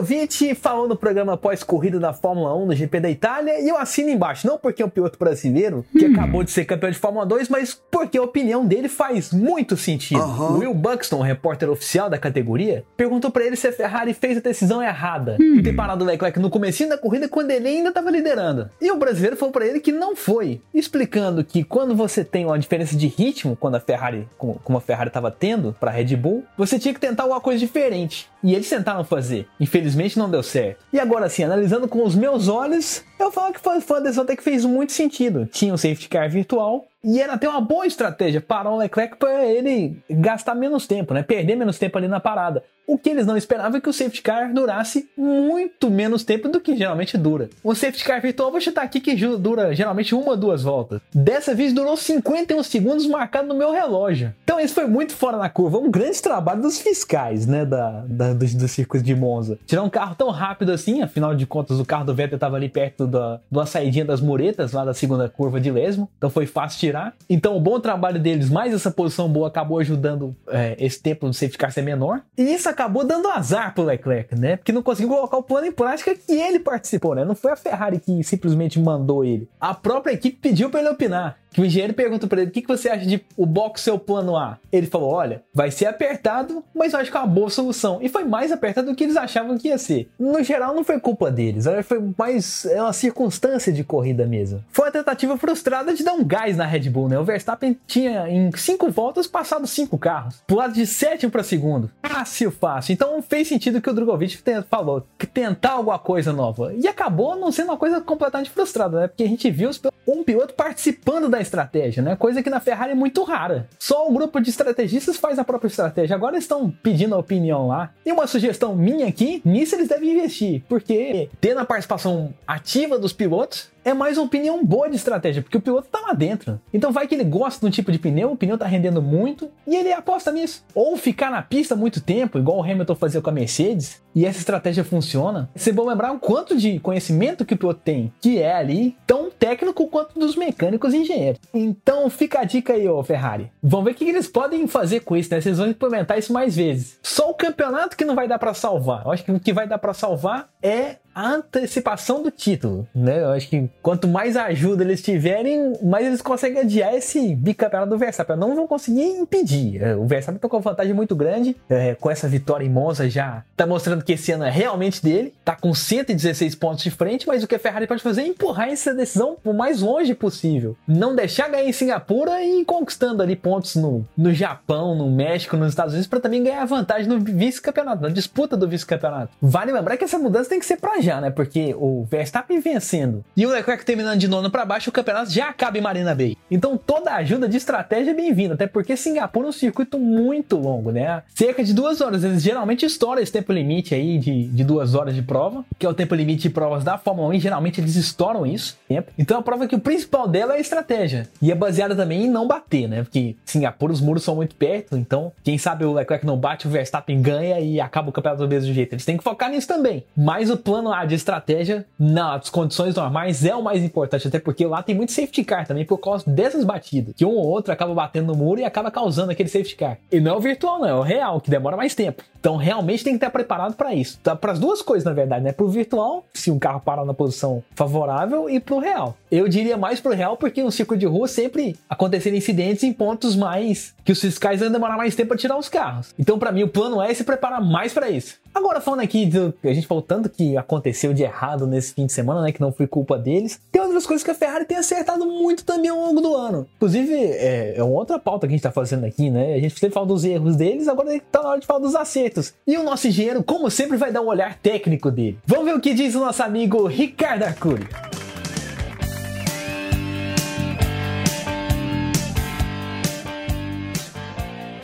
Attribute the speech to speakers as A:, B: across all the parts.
A: Drogovic falou no programa pós-corrida da Fórmula 1 do GP da Itália e eu assino embaixo, não porque é um piloto brasileiro que hum. acabou de ser campeão de Fórmula 2, mas porque a opinião dele faz muito sentido. Uhum. Will Buxton, repórter oficial da categoria, perguntou para ele se a Ferrari fez a decisão errada hum. de ter parado o Leclerc no começo da corrida quando ele ainda estava liderando. E o brasileiro falou para ele que não foi, explicando que quando você tem uma diferença de ritmo, quando a Ferrari, como a Ferrari estava tendo para Red Bull, você tinha que tentar alguma coisa diferente. E eles tentaram fazer fazer. Infelizmente não deu certo. E agora sim, analisando com os meus olhos, eu falo que foi, uma decisão até que fez muito sentido. Tinha um safety car virtual, e era até uma boa estratégia parar o Leclerc para ele gastar menos tempo, né? Perder menos tempo ali na parada. O que eles não esperavam é que o safety car durasse muito menos tempo do que geralmente dura. O safety car virtual, vou chutar aqui que dura geralmente uma ou duas voltas. Dessa vez durou 51 segundos marcado no meu relógio. Então isso foi muito fora da curva. Um grande trabalho dos fiscais, né? Da, da dos, dos circuitos de Monza. Tirar um carro tão rápido assim, afinal de contas o carro do Vettel estava ali perto da, da saidinha das muretas lá da segunda curva de Lesmo. Então foi fácil tirar. Então, o bom trabalho deles, mais essa posição boa, acabou ajudando é, esse tempo do safety car ser menor. E isso acabou dando azar pro Leclerc, né? Porque não conseguiu colocar o plano em prática que ele participou, né? Não foi a Ferrari que simplesmente mandou ele. A própria equipe pediu para ele opinar que o engenheiro pergunta para ele: o que, que você acha de o box seu plano A? Ele falou: olha, vai ser apertado, mas eu acho que é uma boa solução. E foi mais apertado do que eles achavam que ia ser. No geral, não foi culpa deles, foi mais é uma circunstância de corrida mesmo. Foi uma tentativa frustrada de dar um gás na Red Bull, né? O Verstappen tinha em cinco voltas passado cinco carros, pulado de sétimo para segundo. Fácil, fácil. Então fez sentido que o Drogovic falou, que tentar alguma coisa nova. E acabou não sendo uma coisa completamente frustrada, né? Porque a gente viu um piloto participando da estratégia, né? Coisa que na Ferrari é muito rara. Só o grupo de estrategistas faz a própria estratégia. Agora estão pedindo a opinião lá. E uma sugestão minha aqui, nisso eles devem investir, porque tendo a participação ativa dos pilotos, é mais uma opinião boa de estratégia, porque o piloto tá lá dentro. Então vai que ele gosta um tipo de pneu, o pneu tá rendendo muito, e ele aposta nisso. Ou ficar na pista muito tempo, igual o Hamilton fazia com a Mercedes, e essa estratégia funciona. Você bom lembrar o quanto de conhecimento que o piloto tem, que é ali tão técnico quanto dos mecânicos e engenheiros. Então fica a dica aí, ô Ferrari. Vamos ver o que eles podem fazer com isso, né? Vocês vão implementar isso mais vezes. Só o campeonato que não vai dar para salvar. Eu acho que o que vai dar para salvar é a antecipação do título, né? Eu acho que quanto mais ajuda eles tiverem, mais eles conseguem adiar esse bicampeonato do Verstappen. Não vão conseguir impedir. É, o Verstappen tá com uma vantagem muito grande, é, com essa vitória em Monza já tá mostrando que esse ano é realmente dele, tá com 116 pontos de frente, mas o que a Ferrari pode fazer é empurrar essa decisão o mais longe possível. Não deixar ganhar em Singapura e ir conquistando ali pontos no, no Japão, no México, nos Estados Unidos, para também ganhar vantagem no vice-campeonato, na disputa do vice-campeonato. Vale lembrar que essa mudança tem que ser pra já, né? Porque o Verstappen vencendo e o Leclerc terminando de nono para baixo, o campeonato já acaba em Marina Bay. Então toda ajuda de estratégia é bem-vinda, até porque Singapura é um circuito muito longo, né? Cerca de duas horas. Eles geralmente estouram esse tempo limite aí de, de duas horas de prova, que é o tempo limite de provas da Fórmula 1, e geralmente eles estouram isso. Tempo. Então a prova é que o principal dela é a estratégia. E é baseada também em não bater, né? Porque Singapura os muros são muito perto, então quem sabe o Leclerc não bate, o Verstappen ganha e acaba o campeonato do mesmo jeito. Eles têm que focar nisso também. Mas o plano A de estratégia nas condições normais é o mais importante, até porque lá tem muito safety car também por causa dessas batidas, que um ou outro acaba batendo no muro e acaba causando aquele safety car. E não é o virtual, não, é o real, que demora mais tempo. Então realmente tem que estar preparado para isso. Tá, para as duas coisas, na verdade, né? Pro virtual, se um carro parar na posição favorável, e pro real. Eu diria mais pro real, porque no circuito de rua sempre aconteceram incidentes em pontos mais que os fiscais vão demorar mais tempo para tirar os carros. Então, para mim, o plano é se preparar mais para isso. Agora, falando aqui do a gente falou tanto que aconteceu de errado nesse fim de semana, né? Que não foi culpa deles. Tem outras coisas que a Ferrari tem acertado muito também ao longo do ano. Inclusive, é, é uma outra pauta que a gente tá fazendo aqui, né? A gente sempre fala dos erros deles, agora tá na hora de falar dos acertos. E o nosso engenheiro, como sempre, vai dar um olhar técnico dele. Vamos ver o que diz o nosso amigo Ricardo Arcuri.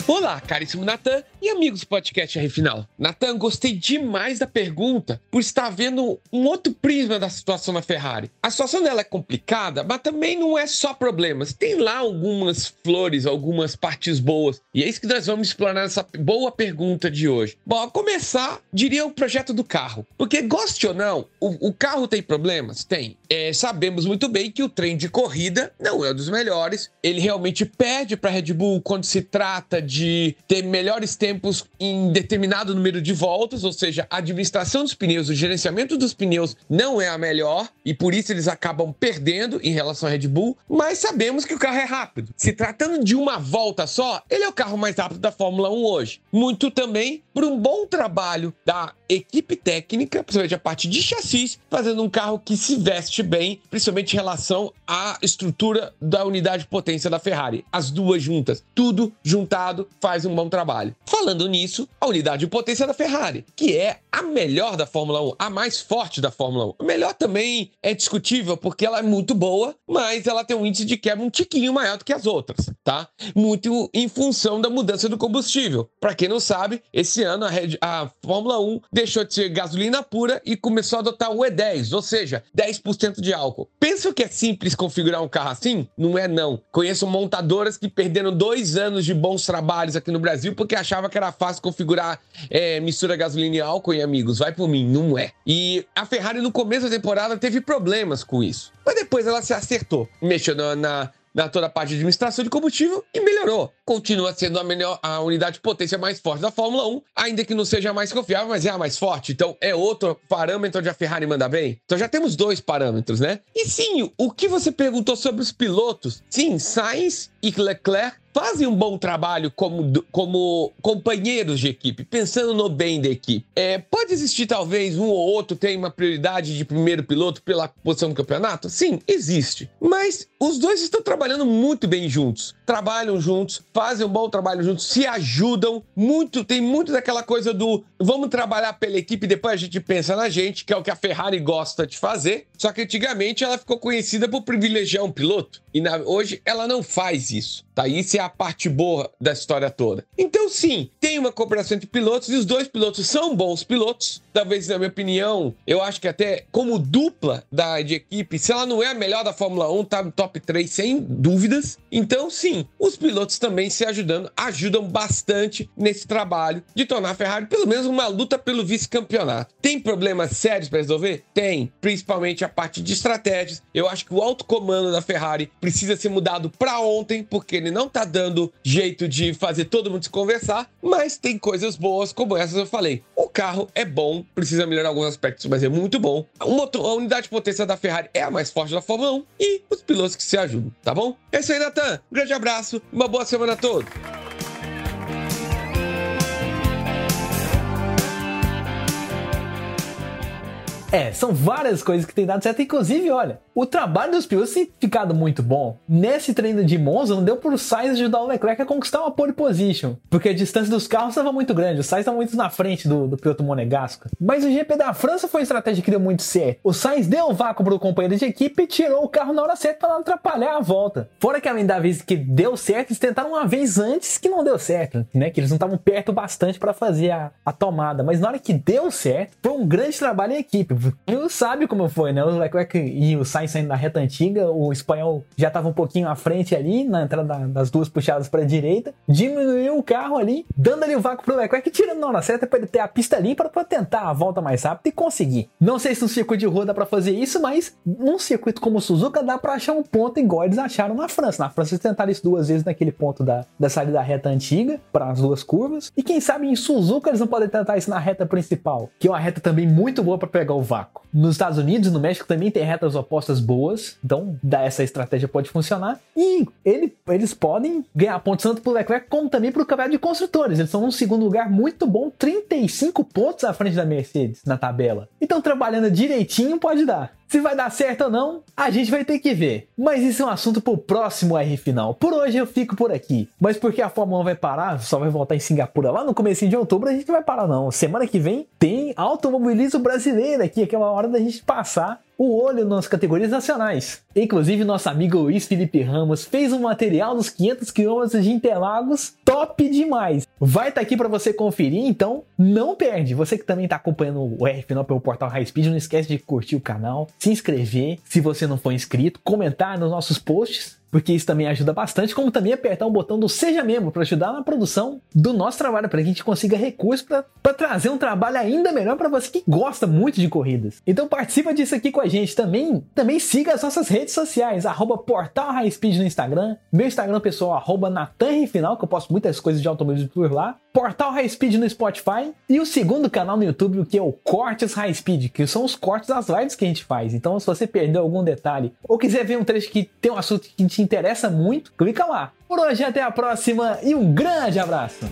B: Olá, caríssimo Natan e amigos do podcast R Final. Natan, gostei demais da pergunta por estar vendo um outro prisma da situação na Ferrari. A situação dela é complicada, mas também não é só problemas. Tem lá algumas flores, algumas partes boas. E é isso que nós vamos explorar nessa boa pergunta de hoje. Bom, a começar, diria o projeto do carro. Porque, goste ou não, o, o carro tem problemas? Tem. É, sabemos muito bem que o trem de corrida não é um dos melhores. Ele realmente perde para a Red Bull quando se trata de de ter melhores tempos em determinado número de voltas, ou seja, a administração dos pneus, o gerenciamento dos pneus não é a melhor e por isso eles acabam perdendo em relação à Red Bull, mas sabemos que o carro é rápido. Se tratando de uma volta só, ele é o carro mais rápido da Fórmula 1 hoje. Muito também por um bom trabalho da equipe técnica, principalmente a parte de chassis, fazendo um carro que se veste bem, principalmente em relação à estrutura da unidade de potência da Ferrari. As duas juntas, tudo juntado faz um bom trabalho. Falando nisso, a unidade de potência da Ferrari, que é a melhor da Fórmula 1, a mais forte da Fórmula 1. A melhor também é discutível porque ela é muito boa, mas ela tem um índice de quebra um tiquinho maior do que as outras, tá? Muito em função da mudança do combustível. Para quem não sabe, esse ano a, Red, a Fórmula 1 deixou de ser gasolina pura e começou a adotar o E10, ou seja, 10% de álcool. Pensa que é simples configurar um carro assim? Não é não. Conheço montadoras que perderam dois anos de bons trabalhos trabalhos aqui no Brasil porque achava que era fácil configurar é, mistura gasolina e álcool, e amigos, vai por mim, não é. E a Ferrari no começo da temporada teve problemas com isso. Mas depois ela se acertou. Mexeu na, na na toda a parte de administração de combustível e melhorou. Continua sendo a, melhor, a unidade de potência mais forte da Fórmula 1, ainda que não seja a mais confiável, mas é a mais forte. Então é outro parâmetro onde a Ferrari manda bem. Então já temos dois parâmetros, né? E sim, o que você perguntou sobre os pilotos? Sim, Sainz e Leclerc fazem um bom trabalho como, como companheiros de equipe, pensando no bem da equipe. É, pode existir talvez um ou outro tem uma prioridade de primeiro piloto pela posição do campeonato? Sim, existe. Mas os dois estão trabalhando muito bem juntos. Trabalham juntos, fazem um bom trabalho juntos, se ajudam muito. Tem muito daquela coisa do vamos trabalhar pela equipe depois a gente pensa na gente, que é o que a Ferrari gosta de fazer. Só que antigamente ela ficou conhecida por privilegiar um piloto. E na, hoje ela não faz isso. Tá? Isso é a parte boa da história toda. Então, sim, tem uma cooperação entre pilotos e os dois pilotos são bons pilotos. Talvez, na minha opinião, eu acho que até como dupla da, de equipe, se ela não é a melhor da Fórmula 1, tá no top 3 sem dúvidas. Então, sim, os pilotos também se ajudando, ajudam bastante nesse trabalho de tornar a Ferrari pelo menos uma luta pelo vice-campeonato. Tem problemas sérios para resolver? Tem, principalmente a parte de estratégias. Eu acho que o alto comando da Ferrari precisa ser mudado para ontem, porque ele não tá dando jeito de fazer todo mundo se conversar, mas tem coisas boas como essas eu falei. O carro é bom, precisa melhorar alguns aspectos, mas é muito bom. O motor, a unidade de potência da Ferrari é a mais forte da Fórmula 1 e os pilotos que se ajudam, tá bom? É isso aí, Natan. Um grande abraço, uma boa semana a todos.
A: É, são várias coisas que tem dado certo. Inclusive, olha, o trabalho dos pilotos tem ficado muito bom. Nesse treino de Monza, não deu pro Sainz ajudar o Leclerc a conquistar uma pole position, porque a distância dos carros estava muito grande. O Sainz estava muito na frente do, do piloto monegasco. Mas o GP da França foi uma estratégia que deu muito certo. O Sainz deu o vácuo pro companheiro de equipe e tirou o carro na hora certa para não atrapalhar a volta. Fora que além da vez que deu certo, eles tentaram uma vez antes que não deu certo, né? Que eles não estavam perto bastante para fazer a, a tomada. Mas na hora que deu certo, foi um grande trabalho em equipe. E sabe como foi, né? O Leclerc e o Sainz saindo da reta antiga, o espanhol já estava um pouquinho à frente ali, na entrada das duas puxadas para a direita, diminuiu o carro ali, dando ali o vácuo pro Leclerc, tirando na hora certa para ele ter a pista limpa para tentar a volta mais rápida e conseguir. Não sei se no circuito de rua dá para fazer isso, mas num circuito como o Suzuka dá para achar um ponto igual eles acharam na França. Na França eles tentaram isso duas vezes naquele ponto da, da saída da reta antiga para as duas curvas. E quem sabe em Suzuka eles não podem tentar isso na reta principal, que é uma reta também muito boa para pegar o vácuo. Nos Estados Unidos no México também tem retas opostas boas, então essa estratégia pode funcionar. E ele, eles podem ganhar pontos tanto para o Leclerc como também para o campeonato de construtores. Eles são um segundo lugar muito bom, 35 pontos à frente da Mercedes na tabela. Então trabalhando direitinho pode dar. Se vai dar certo ou não, a gente vai ter que ver. Mas isso é um assunto pro próximo R final. Por hoje eu fico por aqui. Mas porque a Fórmula 1 vai parar, só vai voltar em Singapura lá no começo de outubro, a gente não vai parar não. Semana que vem tem automobilismo brasileiro aqui, que é uma hora da gente passar o olho nas categorias nacionais. Inclusive, nosso amigo Luiz Felipe Ramos fez um material dos 500 km de Interlagos top demais. Vai estar tá aqui para você conferir, então não perde. Você que também está acompanhando o R Final pelo portal High Speed, não esquece de curtir o canal, se inscrever se você não for inscrito, comentar nos nossos posts porque isso também ajuda bastante, como também apertar o botão do Seja Membro para ajudar na produção do nosso trabalho, para que a gente consiga recursos para trazer um trabalho ainda melhor para você que gosta muito de corridas. Então participa disso aqui com a gente também. Também siga as nossas redes sociais, arroba Portal High Speed no Instagram, meu Instagram pessoal, arroba Final, que eu posto muitas coisas de automobilismo por lá, Portal High Speed no Spotify e o segundo canal no YouTube, que é o Cortes High Speed, que são os cortes das lives que a gente faz. Então, se você perdeu algum detalhe ou quiser ver um trecho que tem um assunto que te interessa muito, clica lá. Por hoje, até a próxima e um grande abraço!